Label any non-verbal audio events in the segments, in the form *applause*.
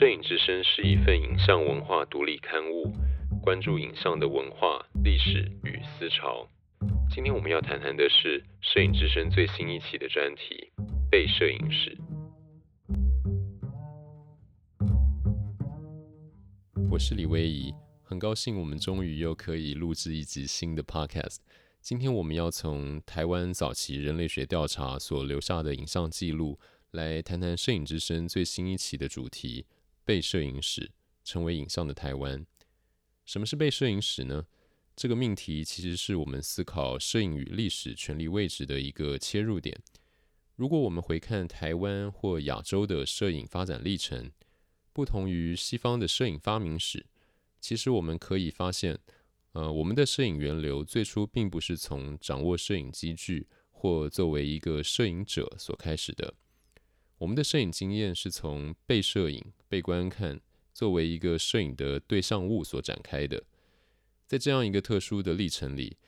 摄影之声是一份影像文化独立刊物，关注影像的文化、历史与思潮。今天我们要谈谈的是摄影之声最新一期的专题——被摄影史。我是李威仪，很高兴我们终于又可以录制一集新的 Podcast。今天我们要从台湾早期人类学调查所留下的影像记录。来谈谈摄影之声最新一期的主题——被摄影史，成为影像的台湾。什么是被摄影史呢？这个命题其实是我们思考摄影与历史权力位置的一个切入点。如果我们回看台湾或亚洲的摄影发展历程，不同于西方的摄影发明史，其实我们可以发现，呃，我们的摄影源流最初并不是从掌握摄影机具或作为一个摄影者所开始的。我们的摄影经验是从被摄影、被观看作为一个摄影的对象物所展开的。在这样一个特殊的历程里，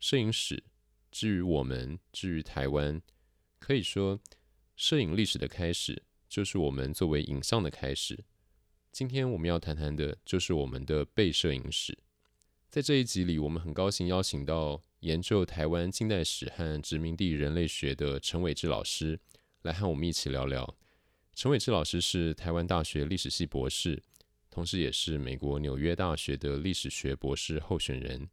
摄影史之于我们，之于台湾，可以说，摄影历史的开始就是我们作为影像的开始。今天我们要谈谈的就是我们的被摄影史。在这一集里，我们很高兴邀请到研究台湾近代史和殖民地人类学的陈伟志老师。来和我们一起聊聊。陈伟志老师是台湾大学历史系博士，同时也是美国纽约大学的历史学博士候选人。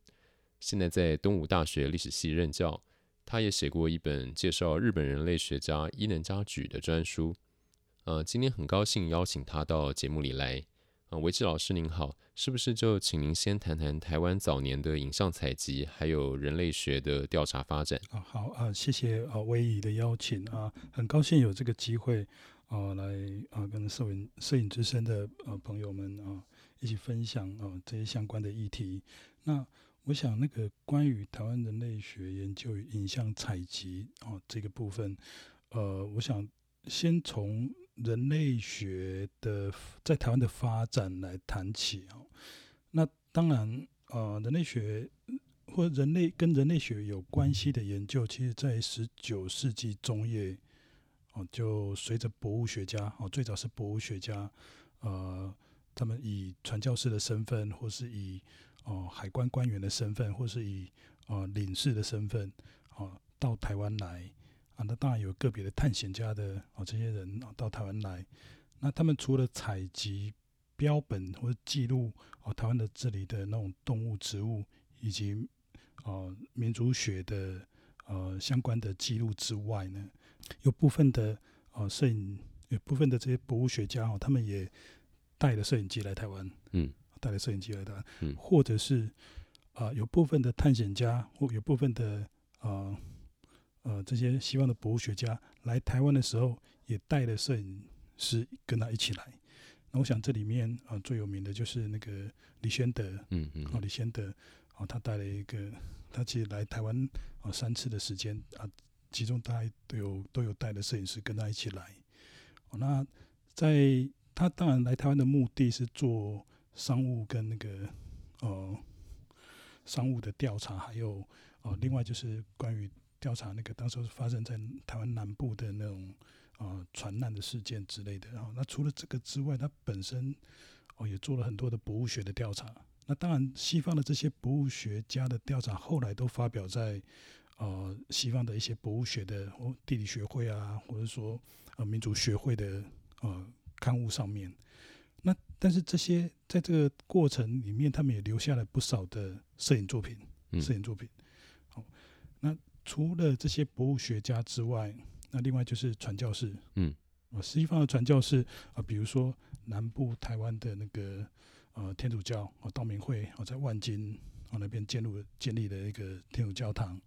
现在在东吴大学历史系任教。他也写过一本介绍日本人类学家伊能嘉矩的专书。呃，今天很高兴邀请他到节目里来。呃，维志老师您好，是不是就请您先谈谈台湾早年的影像采集，还有人类学的调查发展？啊，好啊，谢谢啊，威仪的邀请啊，很高兴有这个机会啊，来啊跟摄影摄影之声的呃朋友们啊一起分享啊这些相关的议题。那我想那个关于台湾人类学研究影像采集啊这个部分，呃，我想先从。人类学的在台湾的发展来谈起哦，那当然呃，人类学或人类跟人类学有关系的研究，其实在十九世纪中叶哦，就随着博物学家哦，最早是博物学家呃，他们以传教士的身份，或是以哦海关官员的身份，或是以哦领事的身份哦到台湾来。那当然有个别的探险家的哦，这些人啊到台湾来，那他们除了采集标本或者记录哦台湾的这里的那种动物、植物以及哦民族学的呃相关的记录之外呢，有部分的哦摄影，有部分的这些博物学家哦，他们也带了摄影机来台湾，嗯，带了摄影机来台湾，嗯，或者是啊、呃、有部分的探险家或有部分的啊。呃呃，这些西方的博物学家来台湾的时候，也带了摄影师跟他一起来。那我想这里面啊、呃、最有名的就是那个李宣德，嗯嗯，啊李宣德，啊、呃、他带了一个，他其实来台湾啊、呃、三次的时间啊，其中大概都有都有带的摄影师跟他一起来。哦，那在他当然来台湾的目的是做商务跟那个呃商务的调查，还有哦、呃、另外就是关于。调查那个当时发生在台湾南部的那种啊船难的事件之类的，然后那除了这个之外，他本身哦也做了很多的博物学的调查。那当然，西方的这些博物学家的调查后来都发表在呃西方的一些博物学的或地理学会啊，或者说呃民族学会的呃刊物上面。那但是这些在这个过程里面，他们也留下了不少的摄影作品，摄影作品。除了这些博物学家之外，那另外就是传教士，嗯，啊，西方的传教士啊，比如说南部台湾的那个呃天主教啊道明会啊，在万金啊那边建立建立了一个天主教堂，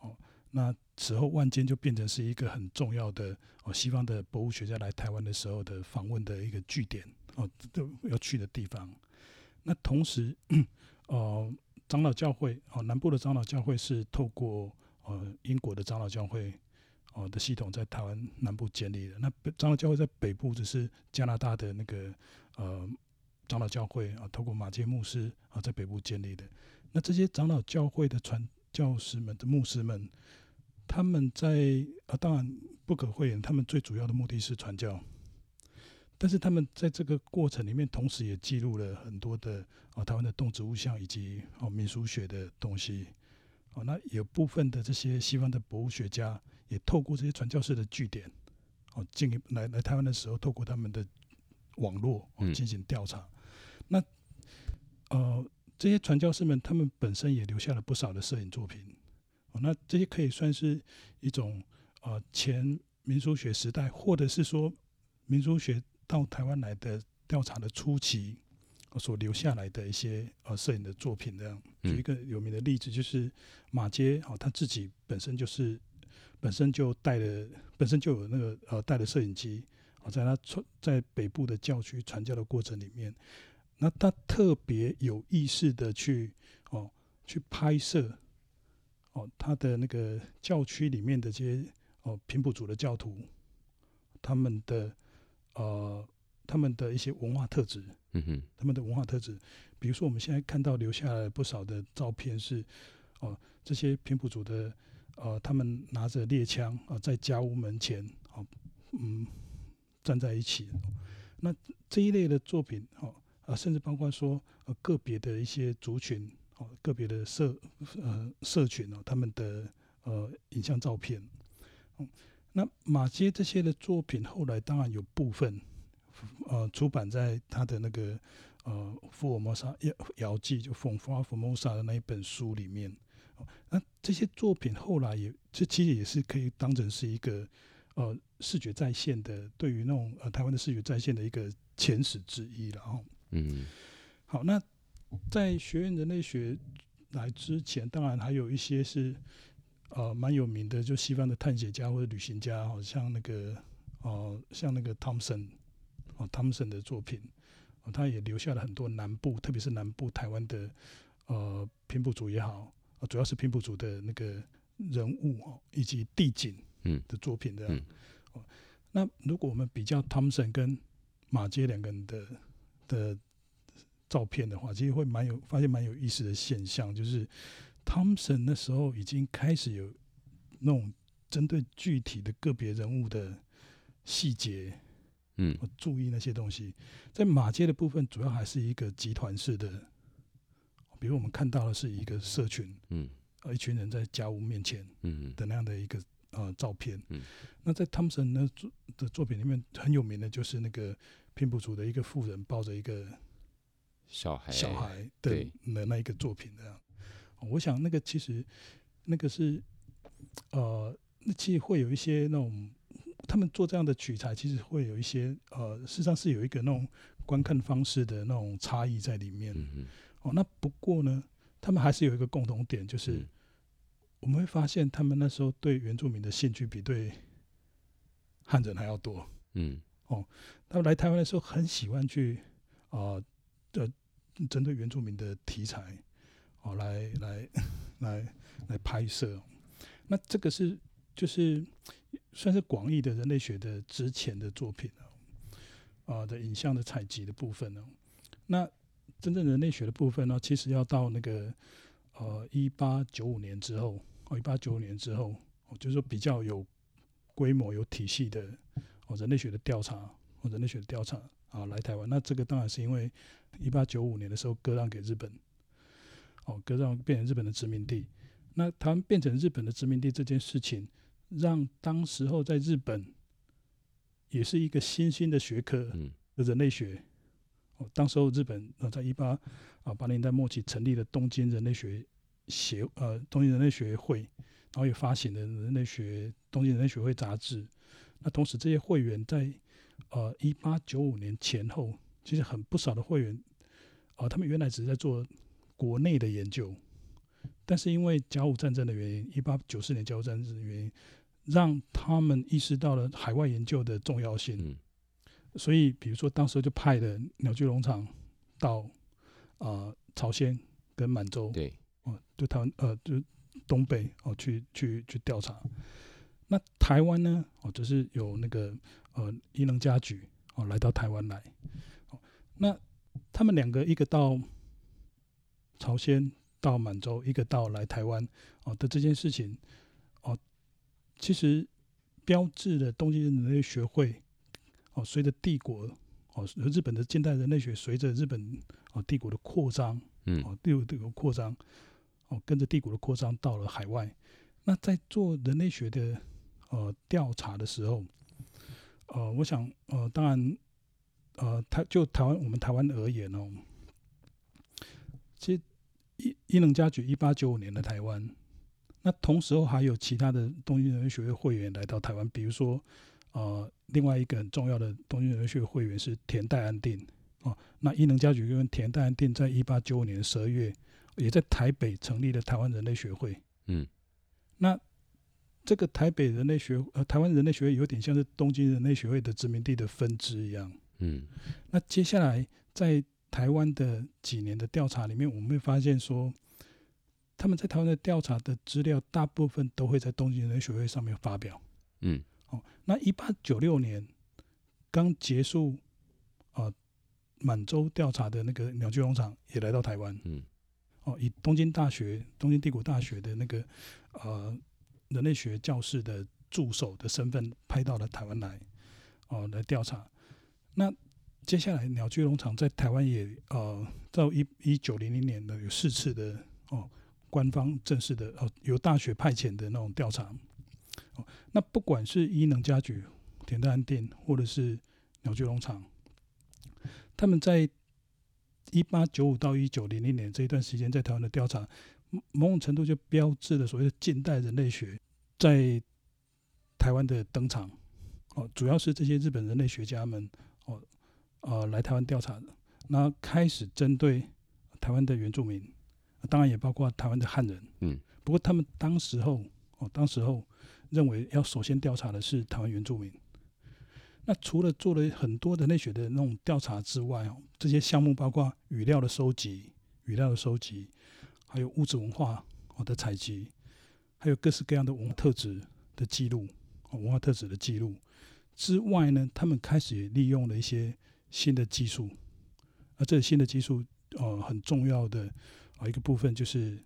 哦，那此后万金就变成是一个很重要的哦西方的博物学家来台湾的时候的访问的一个据点哦，都要去的地方。那同时，*clears throat* 哦，长老教会哦，南部的长老教会是透过呃，英国的长老教会，哦、的系统在台湾南部建立的。那长老教会在北部只是加拿大的那个呃长老教会啊、透过马偕牧师啊、在北部建立的。那这些长老教会的传教士们的牧师们，他们在啊、当然不可讳言，他们最主要的目的是传教。但是他们在这个过程里面，同时也记录了很多的啊台湾的动植物像以及哦民俗学的东西。哦，那有部分的这些西方的博物学家也透过这些传教士的据点，哦进来来台湾的时候，透过他们的网络哦进行调查。嗯、那呃这些传教士们，他们本身也留下了不少的摄影作品。哦，那这些可以算是一种呃前民俗学时代，或者是说民俗学。到台湾来的调查的初期，所留下来的一些呃摄影的作品，这样举一个有名的例子，就是马街哦，他自己本身就是本身就带了本身就有那个呃带了摄影机哦，在他传在北部的教区传教的过程里面，那他特别有意识的去哦去拍摄哦他的那个教区里面的这些哦平埔族的教徒他们的。呃，他们的一些文化特质，嗯哼，他们的文化特质，比如说我们现在看到留下来不少的照片是，哦、呃，这些平埔族的，呃，他们拿着猎枪啊、呃，在家屋门前，哦、呃，嗯，站在一起。那这一类的作品，哦，啊、呃，甚至包括说，呃，个别的一些族群，哦、呃，个别的社，呃，社群哦、呃，他们的呃影像照片，嗯。那马街这些的作品，后来当然有部分，呃，出版在他的那个呃《福尔摩沙遥遥记》就《From Far Formosa》的那一本书里面。那这些作品后来也，这其实也是可以当成是一个呃视觉再现的，对于那种呃台湾的视觉再现的一个前史之一了哈。嗯。好，那在学院人类学来之前，当然还有一些是。呃，蛮有名的，就西方的探险家或者旅行家，好像那个，呃，像那个汤姆森，哦，汤姆森的作品，哦，他也留下了很多南部，特别是南部台湾的，呃，平埔族也好，呃，主要是平埔族的那个人物哦，以及地景嗯的作品这样。嗯嗯、那如果我们比较汤姆森跟马街两个人的的照片的话，其实会蛮有发现蛮有意思的现象，就是。汤姆森那时候已经开始有那种针对具体的个别人物的细节，嗯，注意那些东西。在马街的部分，主要还是一个集团式的，比如我们看到的是一个社群，嗯，呃，一群人在家屋面前，嗯的那样的一个呃照片。嗯，那在汤姆森的作的作品里面很有名的就是那个平埔族的一个妇人抱着一个小孩小孩的那那一个作品这样。我想那个其实，那个是，呃，那其实会有一些那种，他们做这样的取材，其实会有一些，呃，事实上是有一个那种观看方式的那种差异在里面。哦，那不过呢，他们还是有一个共同点，就是我们会发现他们那时候对原住民的兴趣比对汉人还要多。嗯。哦，他们来台湾的时候很喜欢去，啊，的针对原住民的题材。哦，来来 *laughs* 来来拍摄，那这个是就是算是广义的人类学的之前的作品啊，的影像的采集的部分呢。那真正人类学的部分呢，其实要到那个呃一八九五年之后，哦一八九五年之后，就是说比较有规模、有体系的哦人类学的调查，哦人类学的调查啊来台湾。那这个当然是因为一八九五年的时候割让给日本。哦，割让变成日本的殖民地，那台湾变成日本的殖民地这件事情，让当时候在日本也是一个新兴的学科的人类学。哦，当时候日本呃在一八啊八零年代末期成立了东京人类学协呃东京人类学会，然后也发行了人类学东京人类学会杂志。那同时这些会员在呃一八九五年前后，其实很不少的会员啊、呃，他们原来只是在做。国内的研究，但是因为甲午战争的原因，一八九四年甲午战争的原因，让他们意识到了海外研究的重要性。嗯、所以，比如说当时就派了鸟居农场到啊、呃、朝鲜跟满洲，对，哦、呃，就台湾呃就东北哦、呃、去去去调查。那台湾呢，哦、呃，就是有那个呃伊能嘉矩哦来到台湾来，哦，那他们两个一个到。朝鲜到满洲，一个到来台湾哦的这件事情哦，其实标志了东京人类学会哦，随着帝国哦，日本的近代人类学随着日本哦帝国的扩张，嗯，哦帝国帝国扩张，哦跟着帝国的扩张到了海外。那在做人类学的呃调查的时候，呃，我想呃，当然呃，台就台湾我们台湾而言哦，其实伊伊能嘉矩一八九五年的台湾。那同时候还有其他的东京人类学会会员来到台湾，比如说，呃，另外一个很重要的东京人类学会会员是田代安定哦。那伊能嘉矩跟田代安定在一八九五年十二月，也在台北成立了台湾人类学会。嗯，那这个台北人类学呃台湾人类学会有点像是东京人类学会的殖民地的分支一样。嗯，那接下来在台湾的几年的调查里面，我们会发现说。他们在台湾的调查的资料，大部分都会在东京人类学会上面发表。嗯，哦，那一八九六年刚结束啊满洲调查的那个鸟居农场也来到台湾。嗯，哦，以东京大学、东京帝国大学的那个呃人类学教室的助手的身份，派到了台湾来，哦，来调查。那接下来鸟居农场在台湾也呃到一一九零零年的有四次的哦。官方正式的哦，由大学派遣的那种调查哦，那不管是伊能嘉矩、田代安定，或者是鸟居农场，他们在一八九五到一九零零年这一段时间在台湾的调查，某种程度就标志了所谓的近代人类学在台湾的登场哦，主要是这些日本人类学家们哦，呃，来台湾调查的，那开始针对台湾的原住民。当然也包括台湾的汉人，嗯，不过他们当时候哦，当时候认为要首先调查的是台湾原住民。那除了做了很多的内学的那种调查之外哦，这些项目包括语料的收集、语料的收集，还有物质文化哦的采集，还有各式各样的文化特质的记录，文化特质的记录之外呢，他们开始也利用了一些新的技术，而这个新的技术呃很重要的。啊，一个部分就是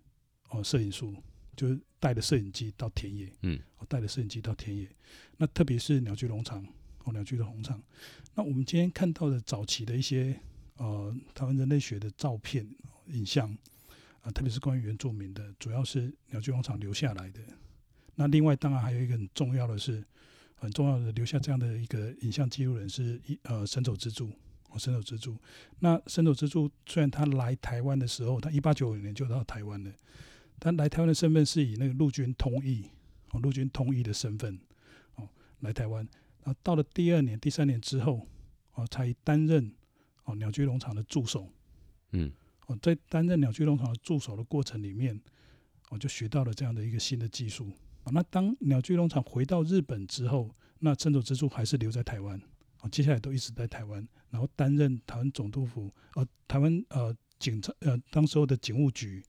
哦，摄影术，就是带着摄影机到田野，嗯，带着摄影机到田野。那特别是鸟居农场，哦，鸟居的农场。那我们今天看到的早期的一些呃台湾人类学的照片、影像啊，特别是关于原住民的，主要是鸟居农场留下来的。那另外，当然还有一个很重要的是，很重要的留下这样的一个影像记录人是一呃神走之助。哦，森丑之助。那伸手之助虽然他来台湾的时候，他一八九五年就到台湾了，但来台湾的身份是以那个陆军通译，哦，陆军通译的身份，哦，来台湾。然后到了第二年、第三年之后，哦，才担任哦鸟居农场的助手。嗯，哦，在担任鸟居农场的助手的过程里面，我就学到了这样的一个新的技术。那当鸟居农场回到日本之后，那伸手之助还是留在台湾。哦，接下来都一直在台湾，然后担任台湾总督府，呃，台湾呃警察呃当时候的警务局，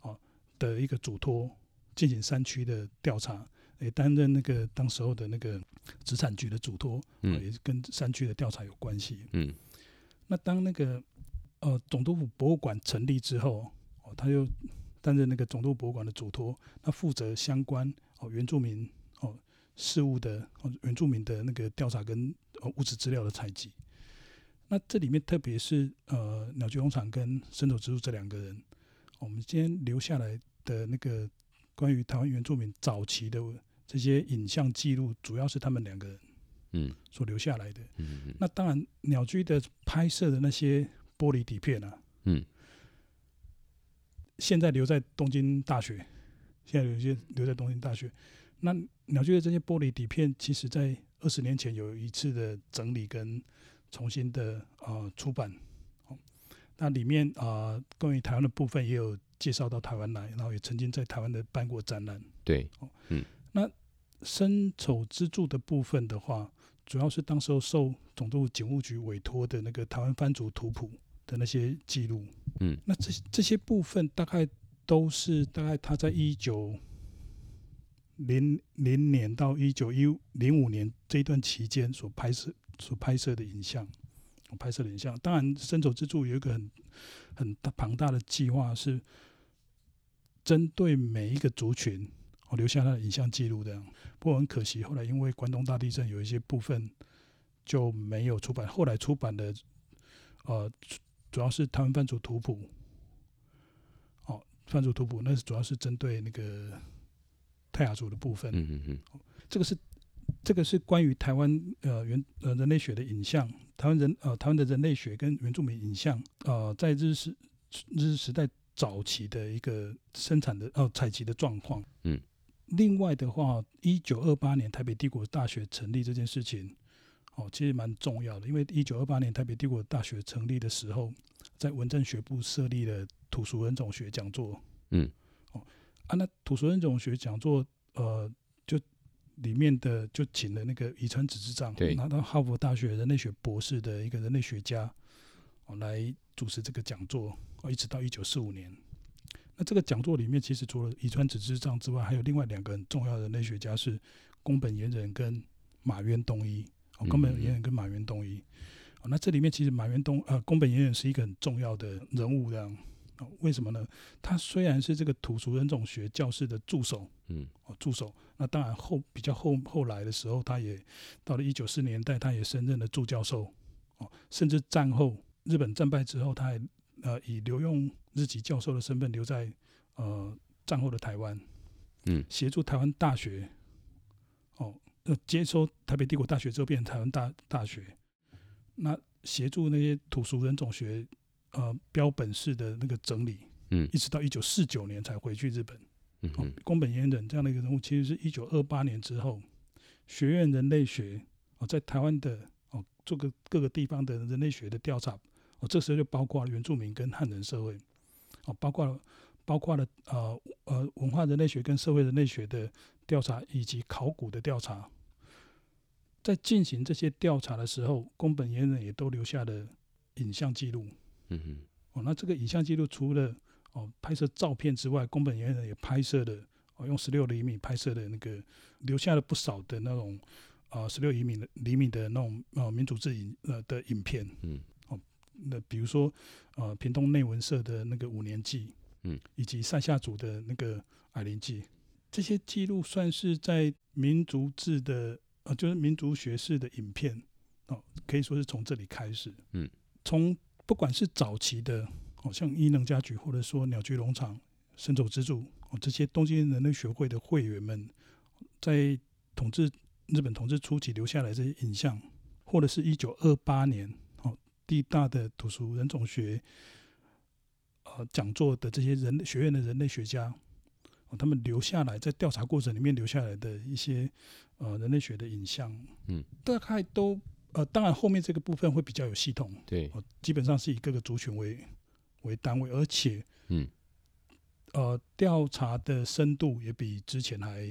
哦的一个嘱托，进行山区的调查，也担任那个当时候的那个殖产局的嘱托，嗯，也是跟山区的调查有关系。嗯，那当那个呃总督府博物馆成立之后，哦，他又担任那个总督博物馆的嘱托，他负责相关哦原住民哦事务的哦原住民的那个调查跟。哦，物质资料的采集，那这里面特别是呃，鸟居农场跟森丑之助这两个人，我们今天留下来的那个关于台湾原住民早期的这些影像记录，主要是他们两个人嗯所留下来的。嗯嗯。那当然，鸟居的拍摄的那些玻璃底片啊，嗯，现在留在东京大学，现在有些留在东京大学。那鸟居的这些玻璃底片，其实在二十年前有一次的整理跟重新的呃出版，那里面啊关于台湾的部分也有介绍到台湾来，然后也曾经在台湾的办过展览。对，嗯，那生丑之助的部分的话，主要是当时候受总督警务局委托的那个台湾番族图谱的那些记录。嗯，那这这些部分大概都是大概他在一九。零零年到一九一零五年这一段期间所拍摄所拍摄的影像，拍摄的影像，当然伸手之助有一个很很大庞大的计划，是针对每一个族群，我留下他的影像记录的。不过很可惜，后来因为关东大地震，有一些部分就没有出版。后来出版的，呃，主要是台湾番族图谱。哦，番族图谱那是主要是针对那个泰雅族的部分。嗯嗯嗯。这个是这个是关于台湾呃原呃人类学的影像，台湾人呃台湾的人类学跟原住民影像呃在日时日治时代早期的一个生产的呃采集的状况。嗯。另外的话，一九二八年台北帝国大学成立这件事情，哦，其实蛮重要的，因为一九二八年台北帝国大学成立的时候，在文政学部设立了土俗人种学讲座。嗯。哦，啊，那土俗人种学讲座，呃，就里面的就请了那个遗传子之助，对，拿到哈佛大学人类学博士的一个人类学家，哦，来主持这个讲座，哦，一直到一九四五年。那这个讲座里面，其实除了遗传子之助之外，还有另外两个很重要的人类学家是宫本严人跟马渊东一。哦，宫本严人跟马渊东一。哦，那这里面其实马渊东呃宫本严人是一个很重要的人物，这样。哦，为什么呢？他虽然是这个土俗人种学教室的助手，嗯，哦，助手。那当然后比较后后来的时候，他也到了一九四年代，他也升任了助教授。哦，甚至战后日本战败之后，他还呃以留用。日籍教授的身份留在呃战后的台湾，嗯，协助台湾大学，哦，呃，接收台北帝国大学之后变成台湾大大学，那协助那些土俗人种学呃标本式的那个整理，嗯，一直到一九四九年才回去日本，嗯，哦，宫本严人这样的一个人物，其实是一九二八年之后，学院人类学哦在台湾的哦做个各个地方的人类学的调查，哦，这时候就包括了原住民跟汉人社会。哦，包括了，包括了呃呃文化人类学跟社会人类学的调查，以及考古的调查。在进行这些调查的时候，宫本严人也都留下了影像记录。嗯哼。哦，那这个影像记录除了哦拍摄照片之外，宫本元人也拍摄了哦用十六厘米拍摄的那个，留下了不少的那种啊十六厘米的厘米的那种呃民族志影呃的影片。嗯。哦那比如说，呃，屏东内文社的那个五年记，嗯，以及上下组的那个矮林记，这些记录算是在民族志的，呃，就是民族学式的影片，哦，可以说是从这里开始，嗯，从不管是早期的，哦，像伊能家矩，或者说鸟居农场、神走之助，哦，这些东京人类学会的会员们，在统治日本统治初期留下来这些影像，或者是一九二八年哦。地大的土俗人种学，呃，讲座的这些人学院的人类学家，哦，他们留下来在调查过程里面留下来的一些呃人类学的影像，嗯，大概都呃，当然后面这个部分会比较有系统，对，呃，基本上是以各个族群为为单位，而且，嗯，呃，调查的深度也比之前还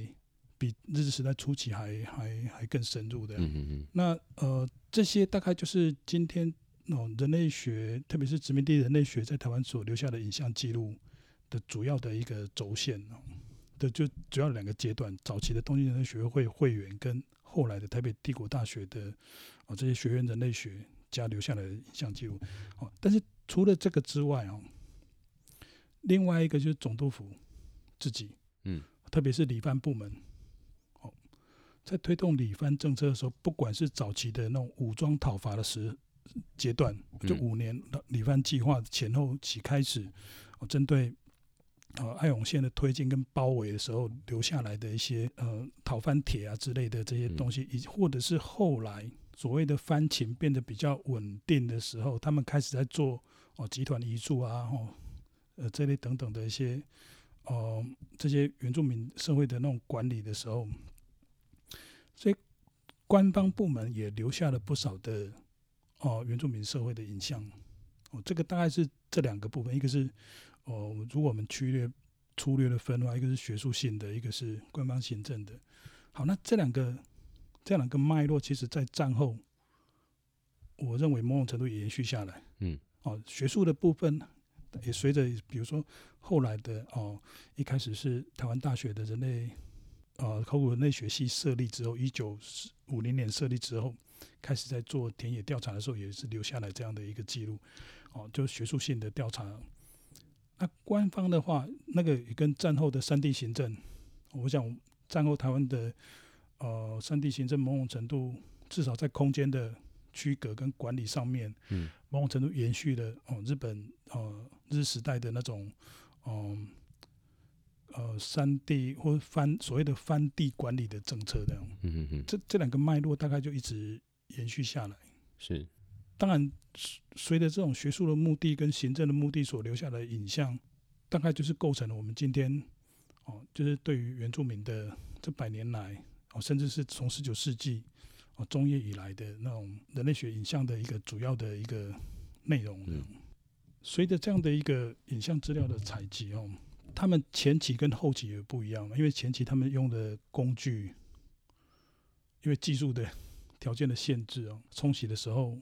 比日治时代初期还还还更深入的，嗯嗯嗯，那呃，这些大概就是今天。哦，人类学，特别是殖民地人类学，在台湾所留下的影像记录的主要的一个轴线哦，的就主要两个阶段：早期的东京人类学会会员，跟后来的台北帝国大学的哦这些学院人类学家留下来的影像记录。哦，但是除了这个之外哦，另外一个就是总督府自己，嗯，特别是理番部门，哦，在推动理番政策的时候，不管是早期的那种武装讨伐的时，阶段就五年理番计划前后起开始，哦针对呃爱永县的推进跟包围的时候留下来的一些呃讨番帖啊之类的这些东西，以或者是后来所谓的番情变得比较稳定的时候，他们开始在做哦集团移住啊哦呃这类等等的一些哦这些原住民社会的那种管理的时候，所以官方部门也留下了不少的。哦，原住民社会的影像，哦，这个大概是这两个部分，一个是哦，如果我们粗略粗略的分的话，一个是学术性的，一个是官方行政的。好，那这两个这两个脉络，其实在战后，我认为某种程度也延续下来。嗯，哦，学术的部分也随着，比如说后来的哦，一开始是台湾大学的人类呃考古人类学系设立之后，一九五零年设立之后。开始在做田野调查的时候，也是留下来这样的一个记录，哦，就学术性的调查。那官方的话，那个也跟战后的三地行政，我想战后台湾的呃山地行政某种程度，至少在空间的区隔跟管理上面，嗯，某种程度延续了哦日本呃日时代的那种，嗯呃山地或翻所谓的翻地管理的政策这样，嗯嗯嗯，这这两个脉络大概就一直延续下来。是，当然随着这种学术的目的跟行政的目的所留下的影像，大概就是构成了我们今天哦，就是对于原住民的这百年来哦，甚至是从十九世纪。哦，中叶以来的那种人类学影像的一个主要的一个内容，随着这样的一个影像资料的采集哦，他们前期跟后期也不一样嘛，因为前期他们用的工具，因为技术的条件的限制哦，冲洗的时候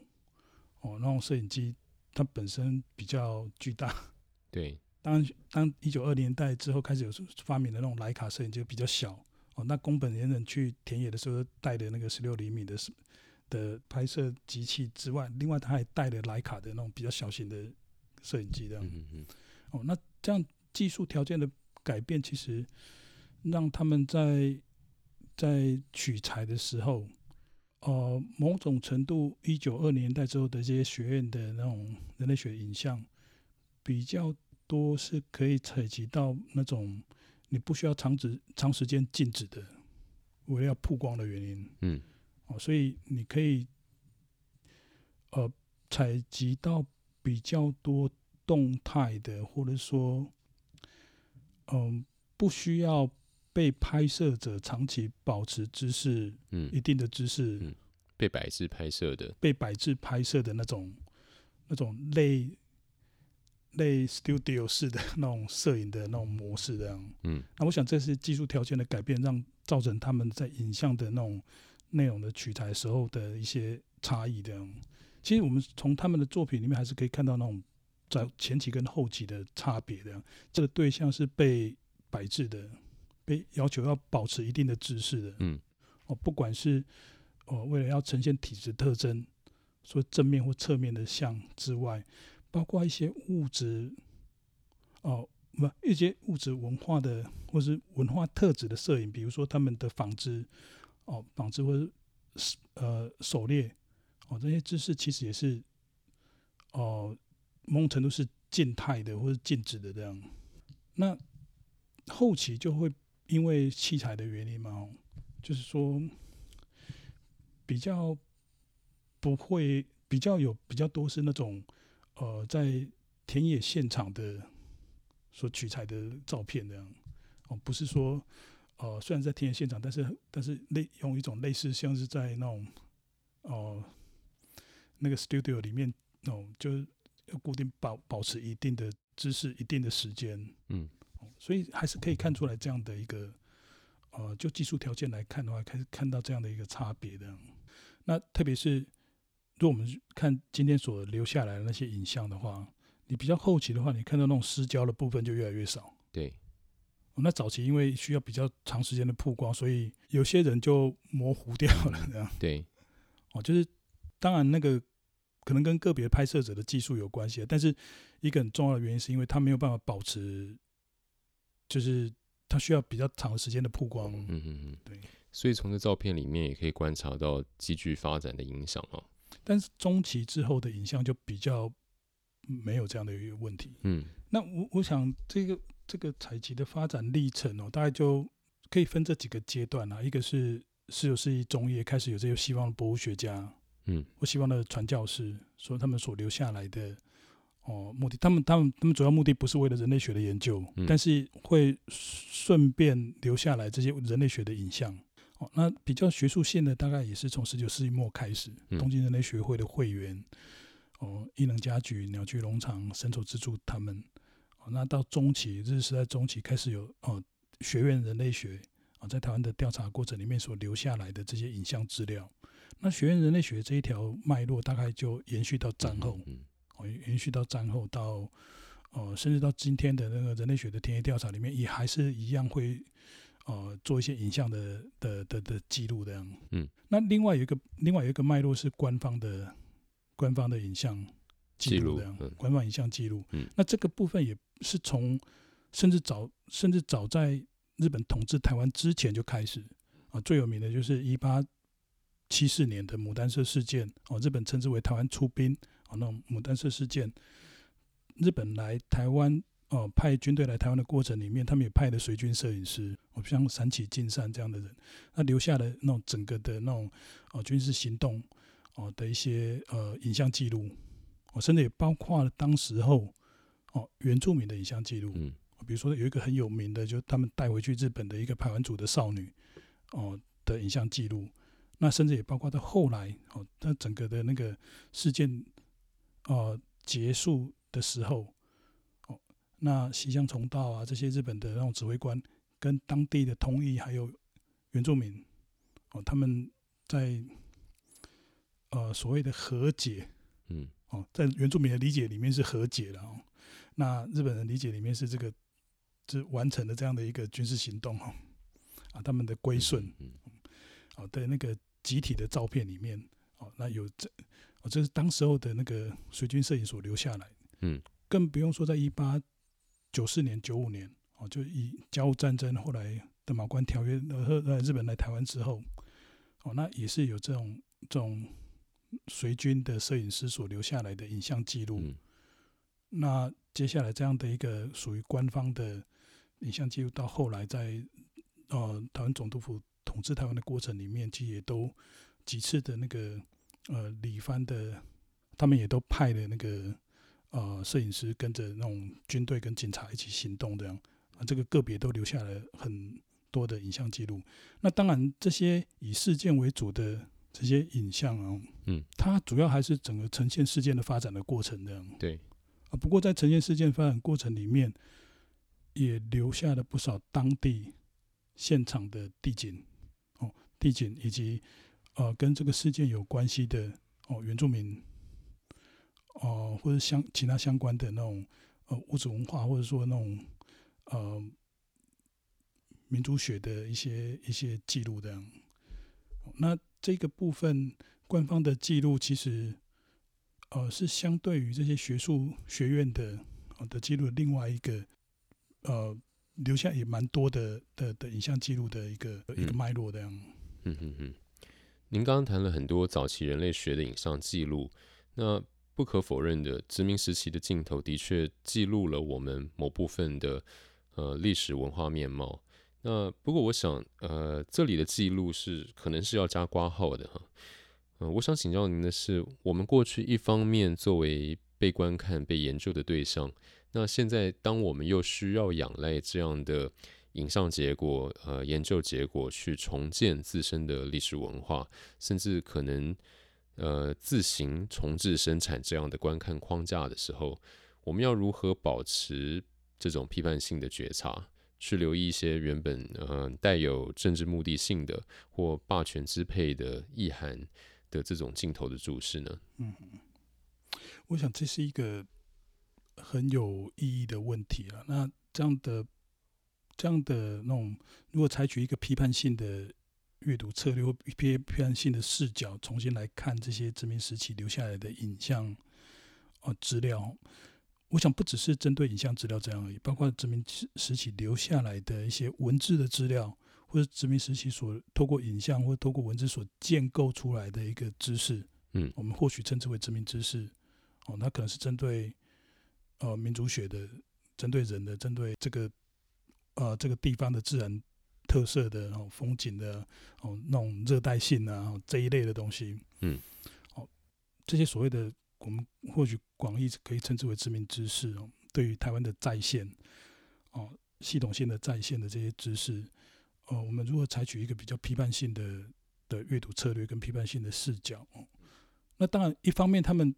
哦，那种摄影机它本身比较巨大，对，当当一九二零年代之后开始有发明的那种徕卡摄影机比较小。哦，那宫本贤人去田野的时候带的那个十六厘米的的拍摄机器之外，另外他还带了徕卡的那种比较小型的摄影机，这样。嗯嗯。哦，那这样技术条件的改变，其实让他们在在取材的时候，呃，某种程度，一九二零年代之后的这些学院的那种人类学影像，比较多是可以采集到那种。你不需要长时长时间静止的，为了要曝光的原因，嗯，哦，所以你可以，呃，采集到比较多动态的，或者说，嗯、呃，不需要被拍摄者长期保持姿势，嗯，一定的姿势、嗯，被摆置拍摄的，被摆置拍摄的那种，那种类。类 studio 式的 *laughs* 那种摄影的那种模式，这样。嗯，那我想这是技术条件的改变，让造成他们在影像的那种内容的取材时候的一些差异。这样，其实我们从他们的作品里面还是可以看到那种在前期跟后期的差别。这样，这个对象是被摆置的，被要求要保持一定的姿势的。嗯，哦，不管是哦为了要呈现体质特征，说正面或侧面的像之外。包括一些物质，哦，不，一些物质文化的或是文化特质的摄影，比如说他们的纺织，哦，纺织或者呃狩猎，哦，这些知识其实也是，哦，某种程度是静态的或者静止的这样。那后期就会因为器材的原因嘛，就是说比较不会，比较有比较多是那种。呃，在田野现场的所取材的照片，这样哦，不是说呃，虽然在田野现场，但是但是类用一种类似像是在那种哦、呃、那个 studio 里面哦，就是要固定保保持一定的姿势、一定的时间，嗯，所以还是可以看出来这样的一个呃，就技术条件来看的话，可以看到这样的一个差别的。那特别是。如果我们看今天所留下来的那些影像的话，你比较后期的话，你看到那种失焦的部分就越来越少。对，那早期因为需要比较长时间的曝光，所以有些人就模糊掉了。这样对，哦，就是当然那个可能跟个别拍摄者的技术有关系，但是一个很重要的原因是因为他没有办法保持，就是他需要比较长时间的曝光。嗯嗯嗯，对。所以从这照片里面也可以观察到急剧发展的影响啊。但是中期之后的影像就比较没有这样的一个问题。嗯，那我我想这个这个采集的发展历程哦，大概就可以分这几个阶段啊。一个是十九世纪中叶开始有这些西方的博物学家，嗯，或西方的传教士，说他们所留下来的哦目的，他们他们他们主要目的不是为了人类学的研究，嗯，但是会顺便留下来这些人类学的影像。哦，那比较学术性的大概也是从十九世纪末开始，东京人类学会的会员，哦，伊能家矩、鸟居荣长、森丑之助他们，哦，那到中期日治时代中期开始有哦，学院人类学啊，在台湾的调查过程里面所留下来的这些影像资料，那学院人类学这一条脉络大概就延续到战后，哦，延续到战后到哦，甚至到今天的那个人类学的田野调查里面，也还是一样会。呃，做一些影像的的的的记录这样。嗯，那另外有一个另外有一个脉络是官方的官方的影像记录这样，嗯、官方影像记录。嗯，那这个部分也是从甚至早甚至早在日本统治台湾之前就开始啊，最有名的就是一八七四年的牡丹社事件哦，日本称之为台湾出兵哦，那种牡丹社事件，日本来台湾哦，派军队来台湾的过程里面，他们也派了随军摄影师，哦，像山崎进善这样的人，那留下了那种整个的那种哦军事行动哦的一些呃影像记录，哦，甚至也包括了当时候哦原住民的影像记录，嗯，比如说有一个很有名的，就他们带回去日本的一个排湾族的少女哦的影像记录。那甚至也包括到后来哦，那整个的那个事件哦结束的时候哦，那西乡重道啊这些日本的那种指挥官跟当地的通译还有原住民哦，他们在呃所谓的和解，嗯。哦，在原住民的理解里面是和解了哦，那日本人理解里面是这个是完成了这样的一个军事行动哦啊，他们的归顺，嗯。哦，的那个集体的照片里面，哦，那有这，哦，这是当时候的那个随军摄影所留下来，嗯，更不用说在一八九四年、九五年，哦，就以甲午战争后来的马关条约，呃，日本来台湾之后，哦，那也是有这种这种随军的摄影师所留下来的影像记录。嗯，那接下来这样的一个属于官方的影像记录，到后来在呃台湾总督府。统治台湾的过程里面，其实也都几次的那个呃李藩的，他们也都派了那个呃摄影师跟着那种军队跟警察一起行动，这样啊，这个个别都留下了很多的影像记录。那当然，这些以事件为主的这些影像啊，嗯，它主要还是整个呈现事件的发展的过程这样。对啊，不过在呈现事件发展过程里面，也留下了不少当地现场的地景。地景以及呃跟这个事件有关系的哦原住民哦、呃、或者相其他相关的那种呃物质文化或者说那种呃民族学的一些一些记录这样，那这个部分官方的记录其实呃是相对于这些学术学院的呃的记录另外一个呃留下也蛮多的的的影像记录的一个一个脉络这样。嗯哼哼，您刚刚谈了很多早期人类学的影像记录，那不可否认的，殖民时期的镜头的确记录了我们某部分的呃历史文化面貌。那不过我想，呃，这里的记录是可能是要加括号的哈。嗯、我想请教您的是，我们过去一方面作为被观看、被研究的对象，那现在当我们又需要仰赖这样的。影像结果，呃，研究结果去重建自身的历史文化，甚至可能，呃，自行重置生产这样的观看框架的时候，我们要如何保持这种批判性的觉察，去留意一些原本呃带有政治目的性的或霸权支配的意涵的这种镜头的注视呢？嗯，我想这是一个很有意义的问题啊。那这样的。这样的那种，如果采取一个批判性的阅读策略或批批判性的视角，重新来看这些殖民时期留下来的影像哦资料，我想不只是针对影像资料这样而已，包括殖民时期留下来的一些文字的资料，或者殖民时期所透过影像或透过文字所建构出来的一个知识，嗯，我们或许称之为殖民知识，哦，那可能是针对呃民族学的，针对人的，针对这个。呃，这个地方的自然特色的哦，风景的哦，那种热带性啊，这一类的东西，嗯，哦，这些所谓的我们或许广义可以称之为知名知识哦，对于台湾的在线哦，系统性的在线的这些知识，哦，我们如何采取一个比较批判性的的阅读策略跟批判性的视角哦，那当然一方面他们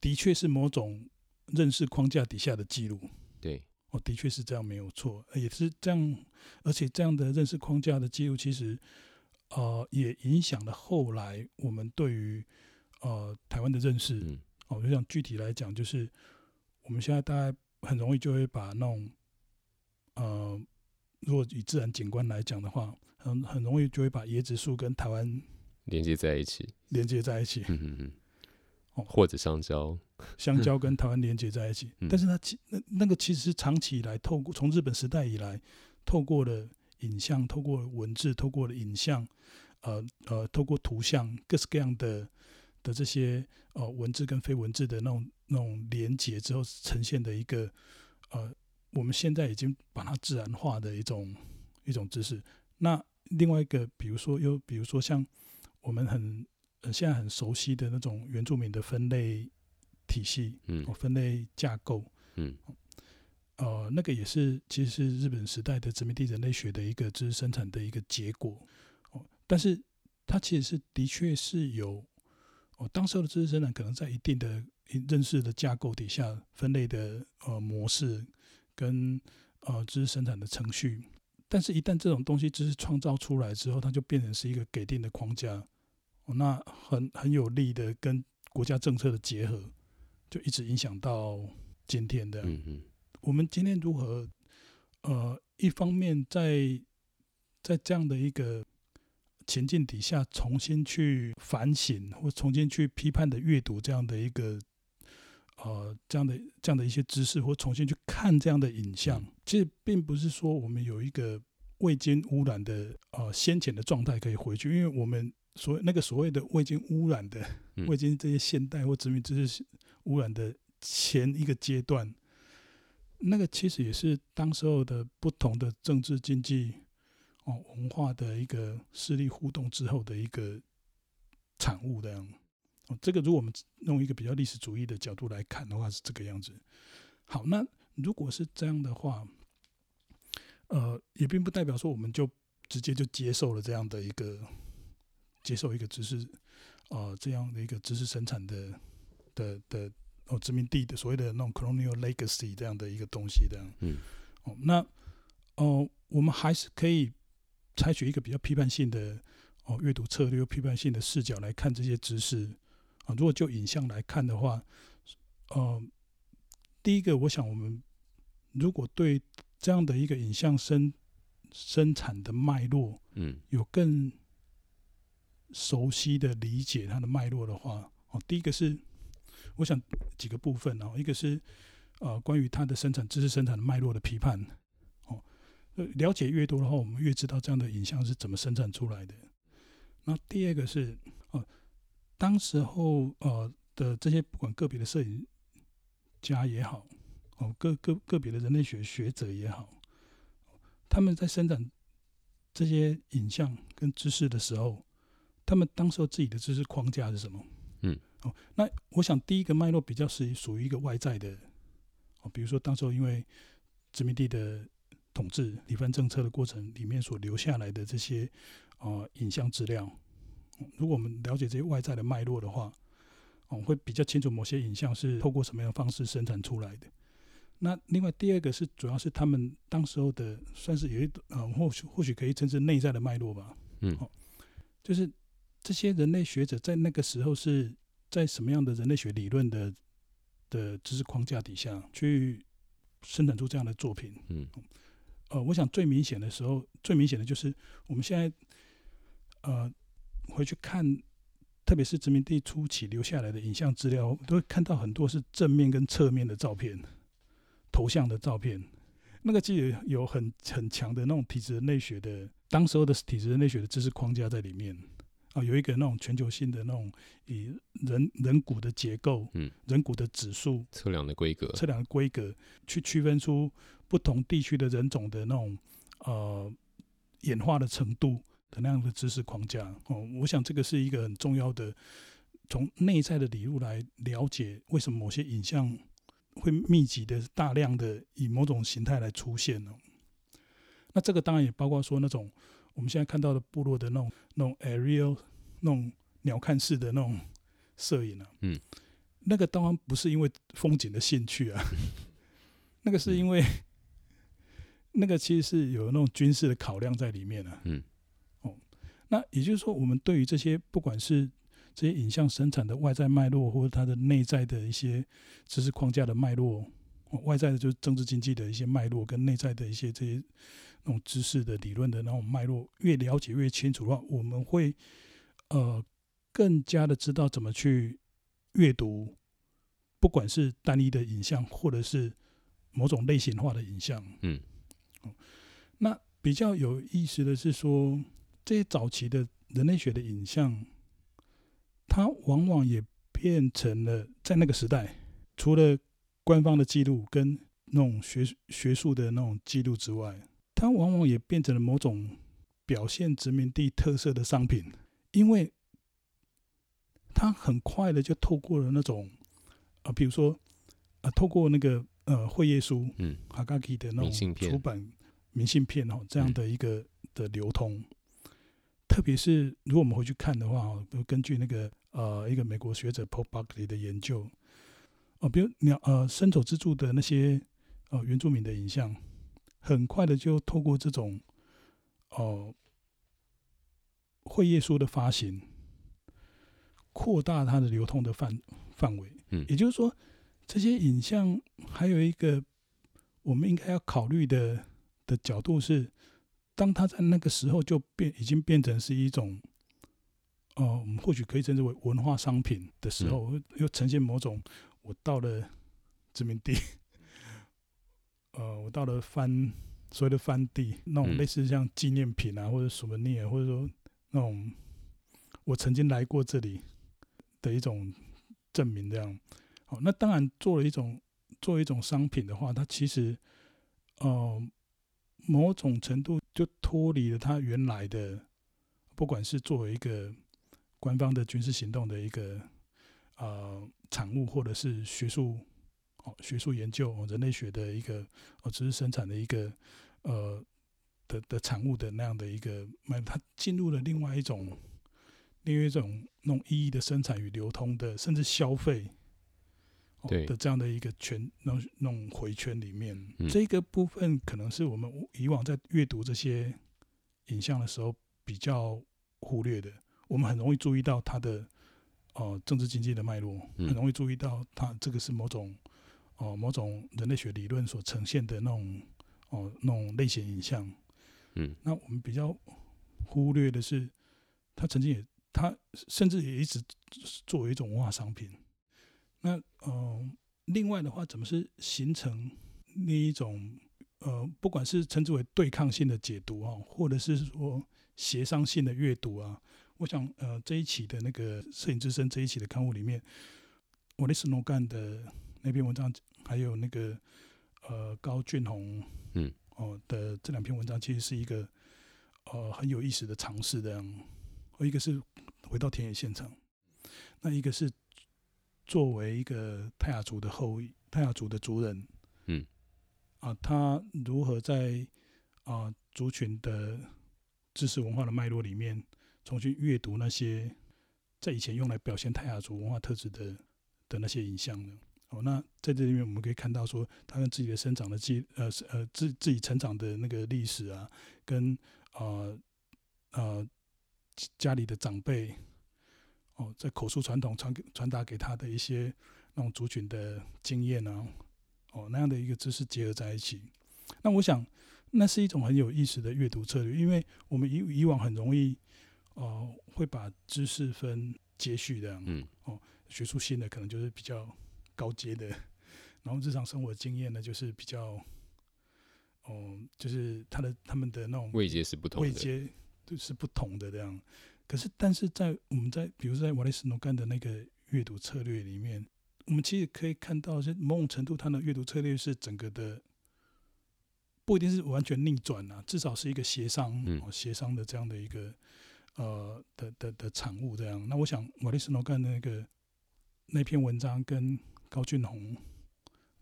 的确是某种认识框架底下的记录，对。哦，的确是这样，没有错，也是这样，而且这样的认识框架的介入，其实，呃，也影响了后来我们对于呃台湾的认识。嗯、哦，就像具体来讲，就是我们现在大概很容易就会把那种，呃，如果以自然景观来讲的话，很很容易就会把椰子树跟台湾连接在一起，连接在一起。嗯嗯嗯。哦，或者香蕉。香蕉跟台湾连接在一起，嗯、但是它其那那个其实是长期以来透过从日本时代以来，透过了影像、透过了文字、透过了影像，呃呃，透过图像各式各样的的这些呃文字跟非文字的那种那种连接之后呈现的一个呃，我们现在已经把它自然化的一种一种知识。那另外一个，比如说又比如说像我们很呃现在很熟悉的那种原住民的分类体系，嗯，分类架构，嗯。呃，那个也是，其实是日本时代的殖民地人类学的一个知识生产的一个结果。哦，但是它其实是的确是有，哦，当时候的知识生产可能在一定的认识的架构底下分类的呃模式跟呃知识生产的程序，但是一旦这种东西知识创造出来之后，它就变成是一个给定的框架，哦，那很很有力的跟国家政策的结合，就一直影响到今天的。嗯嗯。我们今天如何？呃，一方面在在这样的一个情境底下，重新去反省或重新去批判的阅读这样的一个呃这样的这样的一些知识，或重新去看这样的影像，其实并不是说我们有一个未经污染的呃先前的状态可以回去，因为我们所那个所谓的未经污染的、未经这些现代或殖民知识污染的前一个阶段。那个其实也是当时候的不同的政治、经济、哦文化的一个势力互动之后的一个产物这样。哦，这个如果我们用一个比较历史主义的角度来看的话，是这个样子。好，那如果是这样的话，呃，也并不代表说我们就直接就接受了这样的一个接受一个知识，呃，这样的一个知识生产的的的。哦，殖民地的所谓的那种 colonial legacy 这样的一个东西，这样，嗯，哦，那哦、呃，我们还是可以采取一个比较批判性的哦阅读策略，批判性的视角来看这些知识啊、呃。如果就影像来看的话，呃，第一个，我想我们如果对这样的一个影像生生产的脉络，嗯，有更熟悉的理解它的脉络的话，哦、呃，第一个是。我想几个部分哦，一个是呃关于它的生产知识生产的脉络的批判哦，呃了解越多的话，我们越知道这样的影像是怎么生产出来的。那第二个是哦，当时候呃的这些不管个别的摄影家也好，哦个个个别的人类学学者也好，他们在生产这些影像跟知识的时候，他们当时候自己的知识框架是什么？嗯。哦，那我想第一个脉络比较是属于一个外在的，哦，比如说当时候因为殖民地的统治、理番政策的过程里面所留下来的这些呃影像资料，如果我们了解这些外在的脉络的话，哦，会比较清楚某些影像是透过什么样的方式生产出来的。那另外第二个是主要是他们当时候的算是有一呃或许或许可以称之内在的脉络吧，嗯，哦，就是这些人类学者在那个时候是。在什么样的人类学理论的的知识框架底下去生产出这样的作品？嗯，呃，我想最明显的时候，最明显的就是我们现在呃回去看，特别是殖民地初期留下来的影像资料，都会看到很多是正面跟侧面的照片、头像的照片。那个其实有很很强的那种体质人类学的，当时候的体质人类学的知识框架在里面。啊，有一个那种全球性的那种以人人骨的结构，嗯，人骨的指数测量的规格，测量的规格去区分出不同地区的人种的那种呃演化的程度的那样的知识框架。哦，我想这个是一个很重要的，从内在的理路来了解为什么某些影像会密集的大量的以某种形态来出现呢？那这个当然也包括说那种。我们现在看到的部落的那种、那种 aerial、那种鸟瞰式的那种摄影啊，嗯，那个当然不是因为风景的兴趣啊，*laughs* 那个是因为 *laughs* 那个其实是有那种军事的考量在里面啊，嗯，哦，那也就是说，我们对于这些不管是这些影像生产的外在脉络，或者它的内在的一些知识框架的脉络，外在的就是政治经济的一些脉络，跟内在的一些这些。那种知识的理论的那种脉络，越了解越清楚的话，我们会呃更加的知道怎么去阅读，不管是单一的影像，或者是某种类型化的影像。嗯，那比较有意思的是说，这些早期的人类学的影像，它往往也变成了在那个时代，除了官方的记录跟那种学学术的那种记录之外，它往往也变成了某种表现殖民地特色的商品，因为它很快的就透过了那种啊，比如说啊，透过那个呃会页书，嗯，哈嘎基的那种出版明信片哦，这样的一个的流通，特别是如果我们回去看的话哦，比如根据那个呃一个美国学者 Paul Buckley 的研究，哦，比如鸟呃伸手之处的那些。哦，原住民的影像很快的就透过这种哦会页书的发行，扩大它的流通的范范围。嗯，也就是说，这些影像还有一个我们应该要考虑的的角度是，当它在那个时候就变已经变成是一种哦，我们或许可以称之为文化商品的时候，嗯、又呈现某种我到了殖民地。呃，我到了翻所谓的翻地，那种类似像纪念品啊，或者什么念，或者说那种我曾经来过这里的一种证明，这样。好，那当然做了一种作为一种商品的话，它其实呃某种程度就脱离了它原来的，不管是作为一个官方的军事行动的一个呃产物，或者是学术。哦，学术研究人类学的一个哦，知识生产的一个呃的的产物的那样的一个，那它进入了另外一种另外一种那种意义的生产与流通的，甚至消费对的这样的一个圈，那种那种回圈里面，嗯、这个部分可能是我们以往在阅读这些影像的时候比较忽略的，我们很容易注意到它的哦、呃、政治经济的脉络，很容易注意到它这个是某种。哦，某种人类学理论所呈现的那种哦，那种类型影像，嗯，那我们比较忽略的是，他曾经也，他甚至也一直作为一种文化商品。那呃，另外的话，怎么是形成那一种呃，不管是称之为对抗性的解读啊，或者是说协商性的阅读啊，我想呃，这一期的那个《摄影之声》这一期的刊物里面，我的斯诺干的。那篇文章还有那个呃高俊宏嗯哦的这两篇文章，其实是一个呃很有意思的尝试这样。一个是回到田野现场，那一个是作为一个泰雅族的后裔，泰雅族的族人嗯啊，他如何在啊族群的知识文化的脉络里面重新阅读那些在以前用来表现泰雅族文化特质的的那些影像呢？哦，那在这里面我们可以看到，说他跟自己的生长的记，呃，呃，自自己成长的那个历史啊，跟呃呃家里的长辈，哦，在口述传统传给传达给他的一些那种族群的经验啊，哦，那样的一个知识结合在一起。那我想，那是一种很有意思的阅读策略，因为我们以以往很容易，哦、呃，会把知识分阶序这样，嗯，哦，学术性的可能就是比较。高阶的，*laughs* 然后日常生活经验呢，就是比较，哦、呃，就是他的他们的那种位阶是不同的，位阶都是不同的这样。可是，但是在我们在比如说在瓦利斯诺干的那个阅读策略里面，我们其实可以看到，是某种程度，他的阅读策略是整个的，不一定是完全逆转啊，至少是一个协商，哦协、嗯、商的这样的一个呃的的的产物这样。那我想瓦利斯诺干的那个那篇文章跟高俊宏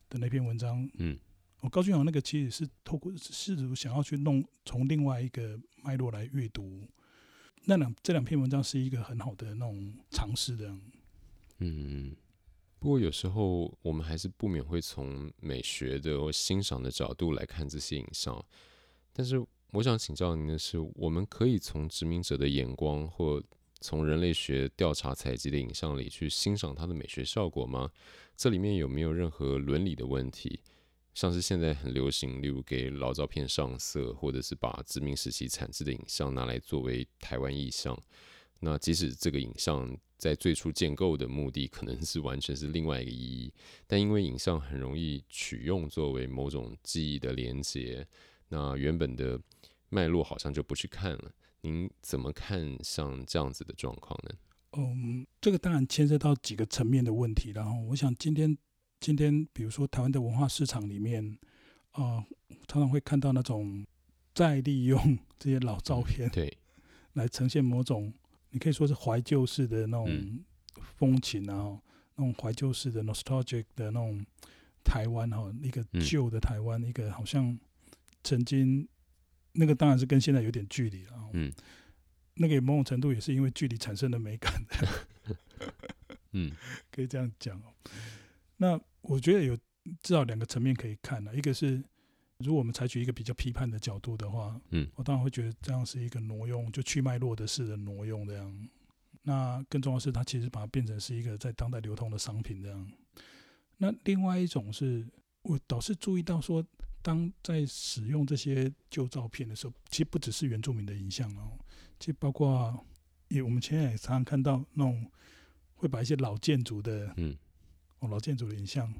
的那篇文章，嗯，我高俊宏那个其实是透过试图想要去弄从另外一个脉络来阅读那两这两篇文章是一个很好的那种尝试的，嗯，不过有时候我们还是不免会从美学的或欣赏的角度来看这些影像，但是我想请教您的是，我们可以从殖民者的眼光或从人类学调查采集的影像里去欣赏它的美学效果吗？这里面有没有任何伦理的问题？像是现在很流行，例如给老照片上色，或者是把殖民时期产制的影像拿来作为台湾意象。那即使这个影像在最初建构的目的可能是完全是另外一个意义，但因为影像很容易取用作为某种记忆的连结，那原本的脉络好像就不去看了。您怎么看像这样子的状况呢？嗯，这个当然牵涉到几个层面的问题。然后，我想今天今天，比如说台湾的文化市场里面，啊、呃，常常会看到那种再利用这些老照片，对，*laughs* 来呈现某种你可以说是怀旧式的那种风情啊，嗯、那种怀旧式的 nostalgic 的那种台湾哈，一个旧的台湾，嗯、一个好像曾经那个当然是跟现在有点距离了，嗯。那个某种程度也是因为距离产生的美感的，*laughs* 嗯，*laughs* 可以这样讲哦。那我觉得有至少两个层面可以看了，一个是如果我们采取一个比较批判的角度的话，嗯，我当然会觉得这样是一个挪用，就去脉络的式的挪用这样。那更重要的是，它其实把它变成是一个在当代流通的商品这样。那另外一种是我倒是注意到说，当在使用这些旧照片的时候，其实不只是原住民的影像哦。其实包括也，我们现在也常常看到那种会把一些老建筑的，嗯，哦，老建筑的影像，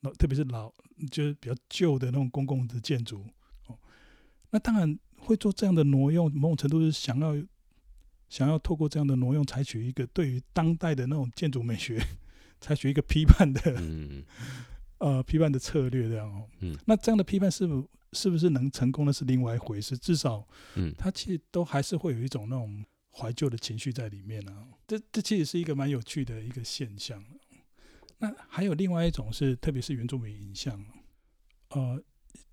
那特别是老就是比较旧的那种公共的建筑，哦，那当然会做这样的挪用，某种程度是想要想要透过这样的挪用，采取一个对于当代的那种建筑美学，采取一个批判的，嗯，呃，批判的策略这样哦，嗯，那这样的批判是不？是不是能成功的是另外一回事，至少，嗯，他其实都还是会有一种那种怀旧的情绪在里面啊。这这其实是一个蛮有趣的一个现象。那还有另外一种是，特别是原住民影像，呃，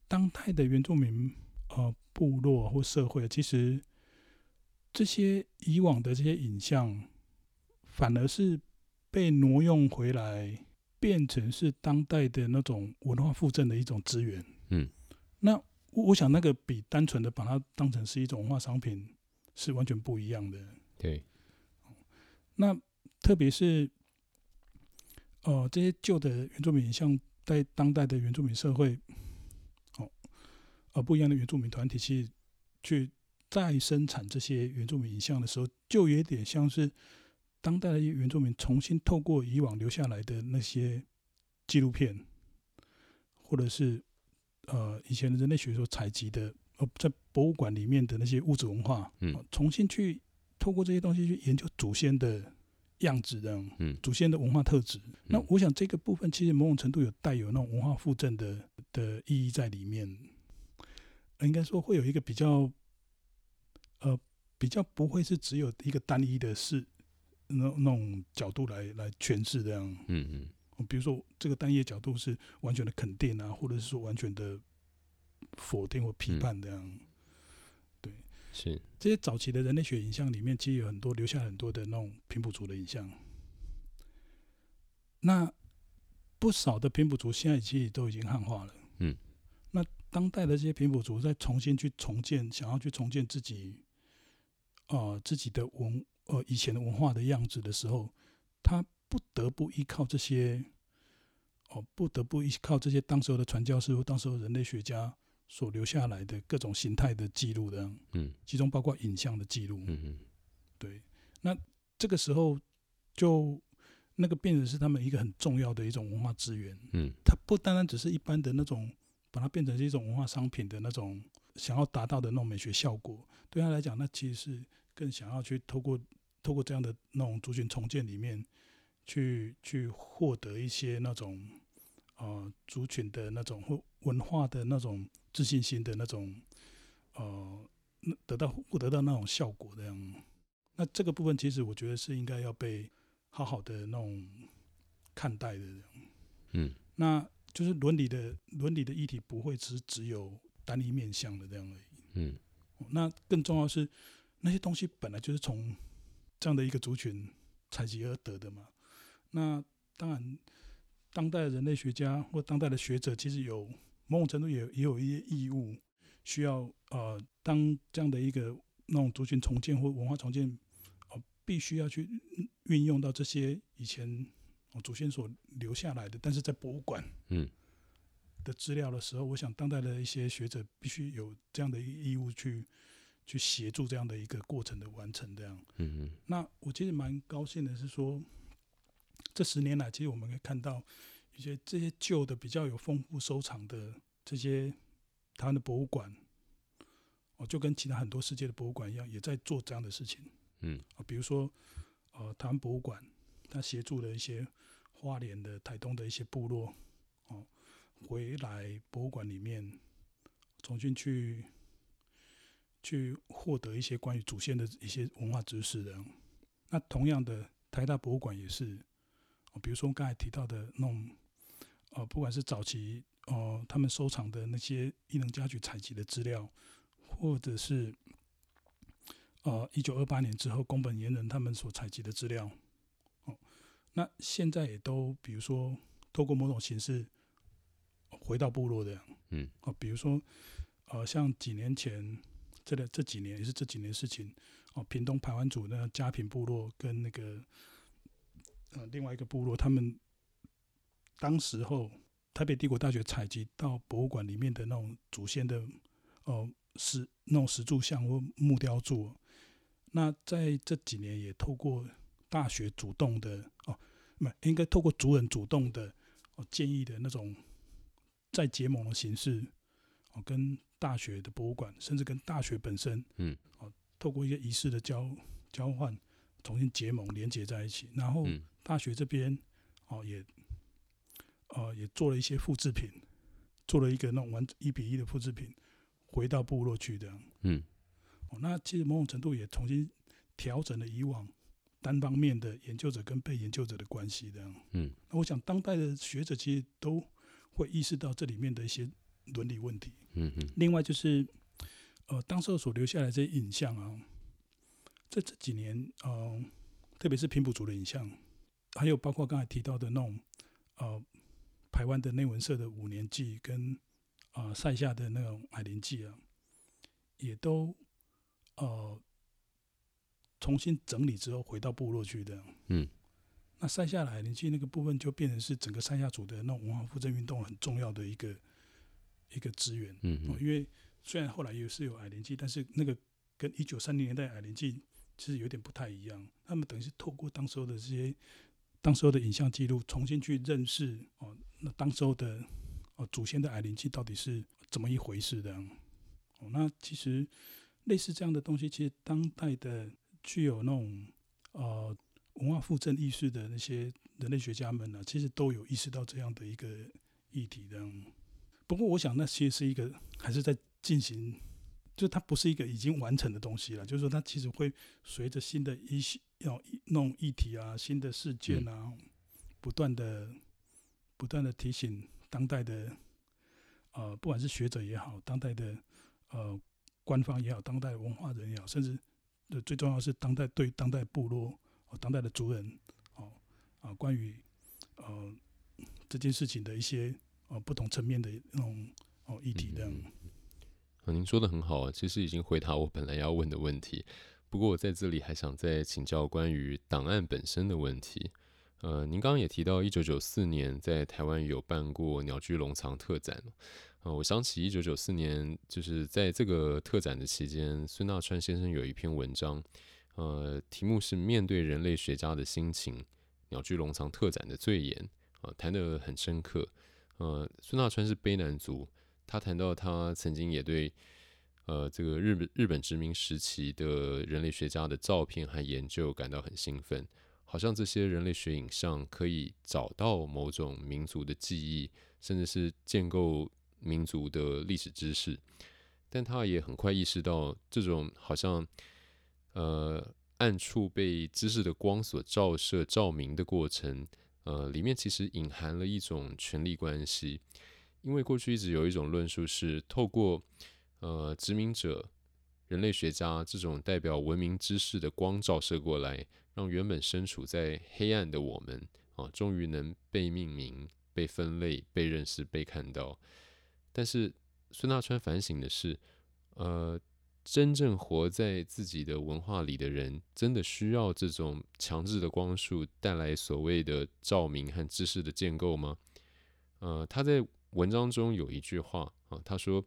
当代的原住民呃部落或社会，其实这些以往的这些影像，反而是被挪用回来，变成是当代的那种文化复振的一种资源，嗯。那我我想，那个比单纯的把它当成是一种文化商品是完全不一样的。对。那特别是，呃，这些旧的原住民影像在当代的原住民社会，哦，呃，不一样的原住民团体去去再生产这些原住民影像的时候，就有点像是当代的原住民重新透过以往留下来的那些纪录片，或者是。呃，以前的人类学所采集的，呃，在博物馆里面的那些物质文化，嗯，重新去透过这些东西去研究祖先的样子，这样，嗯，祖先的文化特质。嗯、那我想这个部分其实某种程度有带有那种文化复振的的意义在里面。应该说会有一个比较，呃，比较不会是只有一个单一的是那那种角度来来诠释这样，嗯嗯。比如说，这个单一角度是完全的肯定啊，或者是说完全的否定或批判这样。嗯、对，是这些早期的人类学影像里面，其实有很多留下很多的那种平埔族的影像。那不少的平埔族现在其实都已经汉化了。嗯。那当代的这些平埔族在重新去重建，想要去重建自己，呃，自己的文呃以前的文化的样子的时候，他。不得不依靠这些，哦，不得不依靠这些当时候的传教士或当时候人类学家所留下来的各种形态的记录的，嗯，其中包括影像的记录，嗯嗯，对，那这个时候就那个变成是他们一个很重要的一种文化资源，嗯，它不单单只是一般的那种把它变成是一种文化商品的那种想要达到的那种美学效果，对他来讲，那其实是更想要去透过透过这样的那种族群重建里面。去去获得一些那种呃族群的那种或文化的那种自信心的那种呃，得到获得到那种效果这样，那这个部分其实我觉得是应该要被好好的那种看待的，嗯，那就是伦理的伦理的议题不会只只有单一面向的这样而已，嗯，那更重要的是那些东西本来就是从这样的一个族群采集而得的嘛。那当然，当代人类学家或当代的学者，其实有某种程度也也有一些义务，需要呃，当这样的一个那种族群重建或文化重建，呃，必须要去运用到这些以前祖先所留下来的，但是在博物馆嗯的资料的时候，我想当代的一些学者必须有这样的一个义务去去协助这样的一个过程的完成，这样嗯嗯。那我其实蛮高兴的是说。这十年来，其实我们可以看到一些这些旧的、比较有丰富收藏的这些台湾的博物馆，哦，就跟其他很多世界的博物馆一样，也在做这样的事情。嗯，啊，比如说，呃，台湾博物馆，它协助了一些花莲的、台东的一些部落，哦，回来博物馆里面重新去去获得一些关于祖先的一些文化知识的。那同样的，台大博物馆也是，哦，比如说刚才提到的那种，呃，不管是早期哦、呃，他们收藏的那些艺能家具采集的资料。或者是，呃，一九二八年之后，宫本贤人他们所采集的资料，哦，那现在也都，比如说，透过某种形式回到部落的，嗯，哦，比如说，呃，像几年前，这个这几年也是这几年事情，哦，屏东排湾族的佳平部落跟那个，呃，另外一个部落，他们当时候台北帝国大学采集到博物馆里面的那种祖先的，哦、石那种石柱像或木雕柱，那在这几年也透过大学主动的哦，不应该透过族人主动的哦建议的那种再结盟的形式哦，跟大学的博物馆，甚至跟大学本身，嗯，哦，透过一些仪式的交交换，重新结盟连接在一起，然后大学这边哦也呃也做了一些复制品，做了一个那种完一比一的复制品。回到部落去的，嗯，哦，那其实某种程度也重新调整了以往单方面的研究者跟被研究者的关系这样，嗯，那我想当代的学者其实都会意识到这里面的一些伦理问题，嗯嗯。另外就是，呃，当时所留下来这些影像啊，在这几年，呃，特别是平埔族的影像，还有包括刚才提到的那种，呃，台湾的内文社的五年祭跟。啊，塞下的那种海林祭啊，也都呃重新整理之后回到部落去的。嗯，那塞下的矮灵祭那个部分就变成是整个塞夏族的那种文化复振运动很重要的一个一个资源。嗯，嗯，因为虽然后来也是有矮灵祭，但是那个跟一九三零年代矮灵祭其实有点不太一样。他们等于是透过当时候的这些当时候的影像记录，重新去认识哦，那当时候的。哦，祖先的矮灵祭到底是怎么一回事的？哦，那其实类似这样的东西，其实当代的具有那种呃文化复振意识的那些人类学家们呢、啊，其实都有意识到这样的一个议题的。不过，我想那其实是一个还是在进行，就它不是一个已经完成的东西了。就是说，它其实会随着新的一些要弄议题啊、新的事件啊，嗯、不断的不断的提醒。当代的呃，不管是学者也好，当代的呃官方也好，当代的文化人也好，甚至呃最重要是当代对当代部落、哦、当代的族人哦啊、呃，关于呃这件事情的一些呃不同层面的那种哦、呃、议题的。嗯，嗯，您说的很好啊，其实已经回答我本来要问的问题。不过我在这里还想再请教关于档案本身的问题。呃，您刚刚也提到，一九九四年在台湾有办过鸟居龙藏特展。呃，我想起一九九四年，就是在这个特展的期间，孙大川先生有一篇文章，呃，题目是《面对人类学家的心情：鸟居龙藏特展的罪言》，啊，谈得很深刻。呃，孙大川是卑南族，他谈到他曾经也对，呃，这个日本日本殖民时期的人类学家的照片和研究感到很兴奋。好像这些人类学影像可以找到某种民族的记忆，甚至是建构民族的历史知识。但他也很快意识到，这种好像呃暗处被知识的光所照射、照明的过程，呃，里面其实隐含了一种权力关系。因为过去一直有一种论述是，透过呃殖民者、人类学家这种代表文明知识的光照射过来。让原本身处在黑暗的我们啊，终于能被命名、被分类、被认识、被看到。但是孙大川反省的是，呃，真正活在自己的文化里的人，真的需要这种强制的光束带来所谓的照明和知识的建构吗？呃，他在文章中有一句话啊，他说：“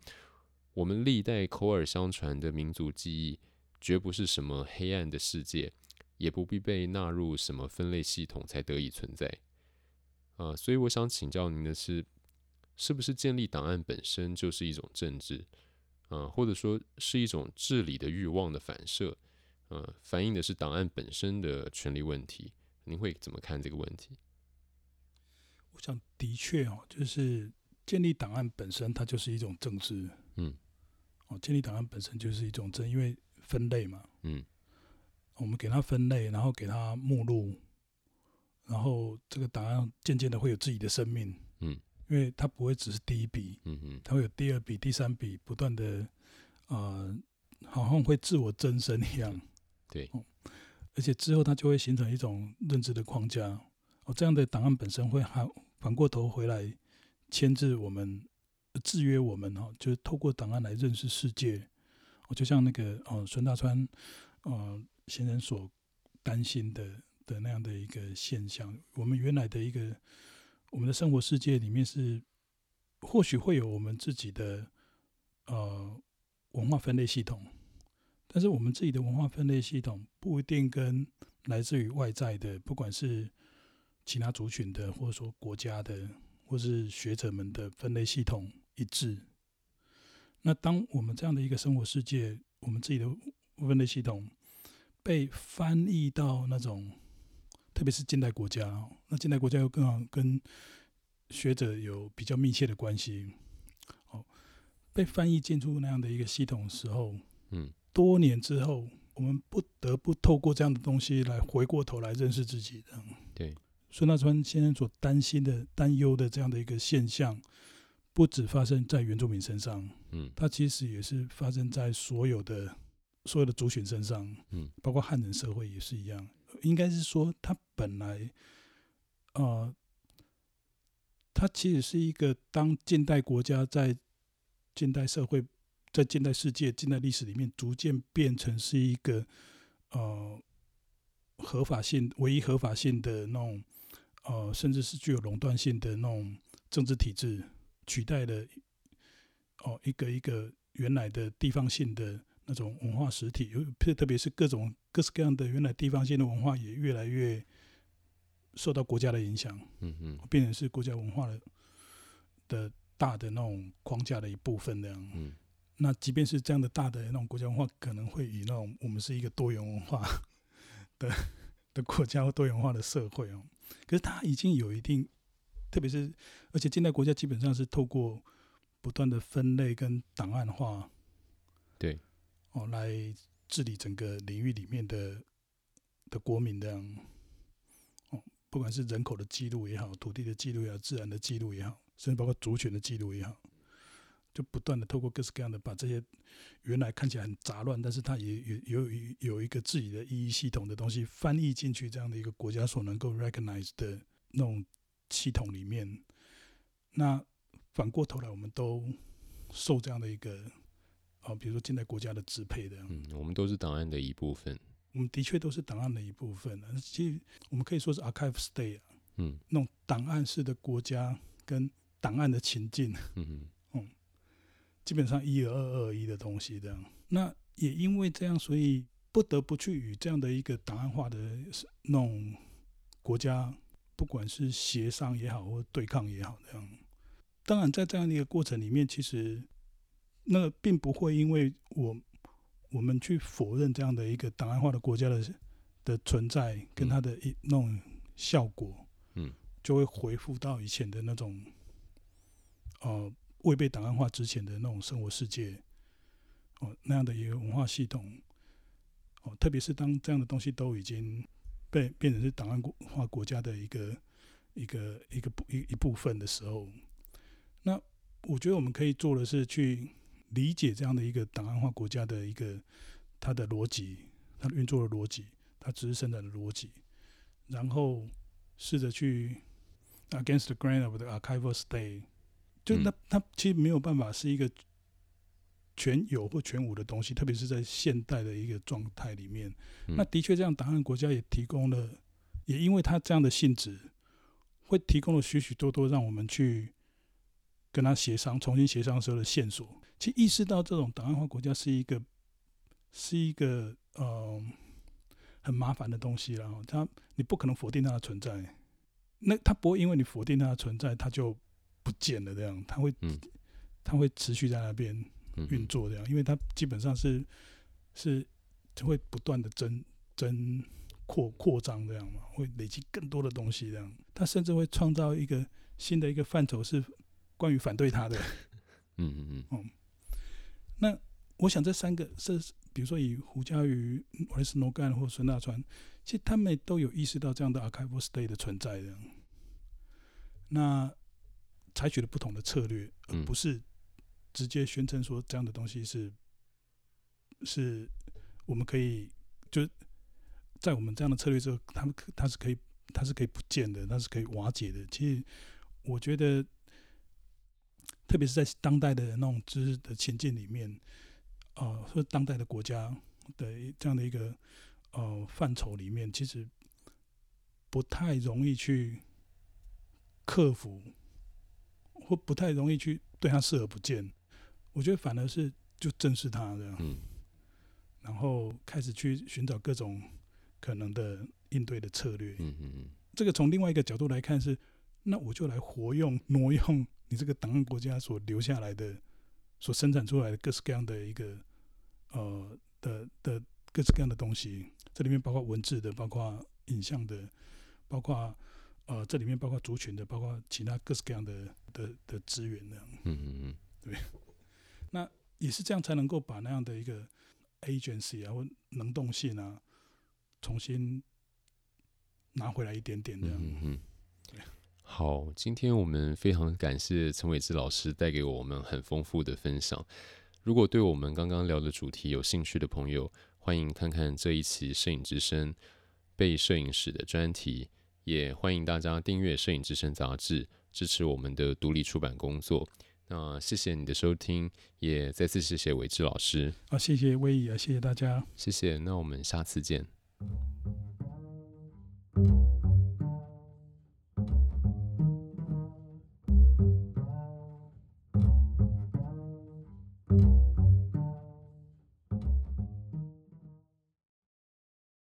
我们历代口耳相传的民族记忆，绝不是什么黑暗的世界。”也不必被纳入什么分类系统才得以存在，啊、所以我想请教您的是，是不是建立档案本身就是一种政治？呃，或者说是一种治理的欲望的反射，呃，反映的是档案本身的权利问题。您会怎么看这个问题？我想，的确哦，就是建立档案本身，它就是一种政治。嗯，哦，建立档案本身就是一种政，因为分类嘛。嗯，我们给它分类，然后给它目录，然后这个档案渐渐的会有自己的生命。嗯，因为它不会只是第一笔。嗯嗯，它会有第二笔、第三笔，不断的，呃，好像会自我增生一样。对。哦而且之后，它就会形成一种认知的框架。哦，这样的档案本身会还反过头回来牵制我们、制约我们。哈，就是透过档案来认识世界。哦，就像那个哦，孙大川呃先生所担心的的那样的一个现象。我们原来的一个我们的生活世界里面是或许会有我们自己的呃文化分类系统。但是我们自己的文化分类系统不一定跟来自于外在的，不管是其他族群的，或者说国家的，或是学者们的分类系统一致。那当我们这样的一个生活世界，我们自己的分类系统被翻译到那种，特别是近代国家，那近代国家又更好跟学者有比较密切的关系，哦，被翻译进入那样的一个系统的时候，嗯。多年之后，我们不得不透过这样的东西来回过头来认识自己。对，孙大川先生所担心的、担忧的这样的一个现象，不止发生在原住民身上，嗯，它其实也是发生在所有的所有的族群身上，嗯，包括汉人社会也是一样。应该是说，它本来，呃，它其实是一个当近代国家在近代社会。在近代世界、近代历史里面，逐渐变成是一个呃合法性、唯一合法性的那种呃，甚至是具有垄断性的那种政治体制，取代了哦、一个一个原来的地方性的那种文化实体，特特别是各种各式各样的原来地方性的文化，也越来越受到国家的影响，嗯嗯，变成是国家文化的的大的那种框架的一部分，那样，嗯。那即便是这样的大的那种国家文化，可能会以那种我们是一个多元文化的的国家或多元化的社会哦，可是它已经有一定，特别是而且近代国家基本上是透过不断的分类跟档案化，对，哦，来治理整个领域里面的的国民的，哦，不管是人口的记录也好，土地的记录也好，自然的记录也好，甚至包括族群的记录也好。就不断的透过各式各样的把这些原来看起来很杂乱，但是它也有有有一个自己的意义系统的东西翻译进去，这样的一个国家所能够 recognize 的那种系统里面。那反过头来，我们都受这样的一个啊，比如说近代国家的支配的。嗯，我们都是档案的一部分。我们的确都是档案的一部分。其实我们可以说是 archive state 啊，嗯，那种档案式的国家跟档案的情境。嗯 *laughs* 嗯。基本上一而二二一的东西这样，那也因为这样，所以不得不去与这样的一个档案化的那种国家，不管是协商也好，或对抗也好，这样。当然，在这样的一个过程里面，其实那并不会因为我我们去否认这样的一个档案化的国家的的存在，跟它的一那种效果，嗯，就会恢复到以前的那种，呃。未被档案化之前的那种生活世界，哦，那样的一个文化系统，哦，特别是当这样的东西都已经被变成是档案化国家的一个一个一个部一一部分的时候，那我觉得我们可以做的是去理解这样的一个档案化国家的一个它的逻辑，它的运作的逻辑，它知识生产的逻辑，然后试着去 against the grain of the archival state。就那，它其实没有办法是一个全有或全无的东西，特别是在现代的一个状态里面。那的确，这样档案国家也提供了，也因为它这样的性质，会提供了许许多多让我们去跟他协商、重新协商时候的线索。其实意识到这种档案化国家是一个是一个呃很麻烦的东西，然后它你不可能否定它的存在，那它不会因为你否定它的存在，它就不见了，这样，它会，它会持续在那边，运作这样，因为它基本上是是会不断的增增扩扩张这样嘛，会累积更多的东西这样，它甚至会创造一个新的一个范畴是关于反对它的，嗯 *laughs* 嗯嗯，嗯，那我想这三个是，比如说以胡嘉余、瓦利斯诺干或孙大川，其实他们都有意识到这样的 archival state 的存在的，那采取了不同的策略，而不是。直接宣称说这样的东西是，是我们可以就在我们这样的策略之后，他们他是可以，他是可以不见的，他是可以瓦解的。其实我觉得，特别是在当代的那种知识的前进里面，呃，或当代的国家的这样的一个呃范畴里面，其实不太容易去克服，或不太容易去对它视而不见。我觉得反而是就正视它这样，嗯，然后开始去寻找各种可能的应对的策略。嗯嗯嗯。这个从另外一个角度来看是，那我就来活用挪用你这个档案国家所留下来的、所生产出来的各式各样的一个呃的的各式各样的东西。这里面包括文字的，包括影像的，包括呃这里面包括族群的，包括其他各式各样的的的资源这样。嗯嗯嗯。对。那也是这样才能够把那样的一个 agency 啊或能动性啊重新拿回来一点点这样。嗯嗯。好，今天我们非常感谢陈伟志老师带给我们很丰富的分享。如果对我们刚刚聊的主题有兴趣的朋友，欢迎看看这一期《摄影之声》被摄影史的专题，也欢迎大家订阅《摄影之声》杂志，支持我们的独立出版工作。那谢谢你的收听，也再次谢谢伟志老师。好，谢谢威仪啊，谢谢大家，谢谢。那我们下次见。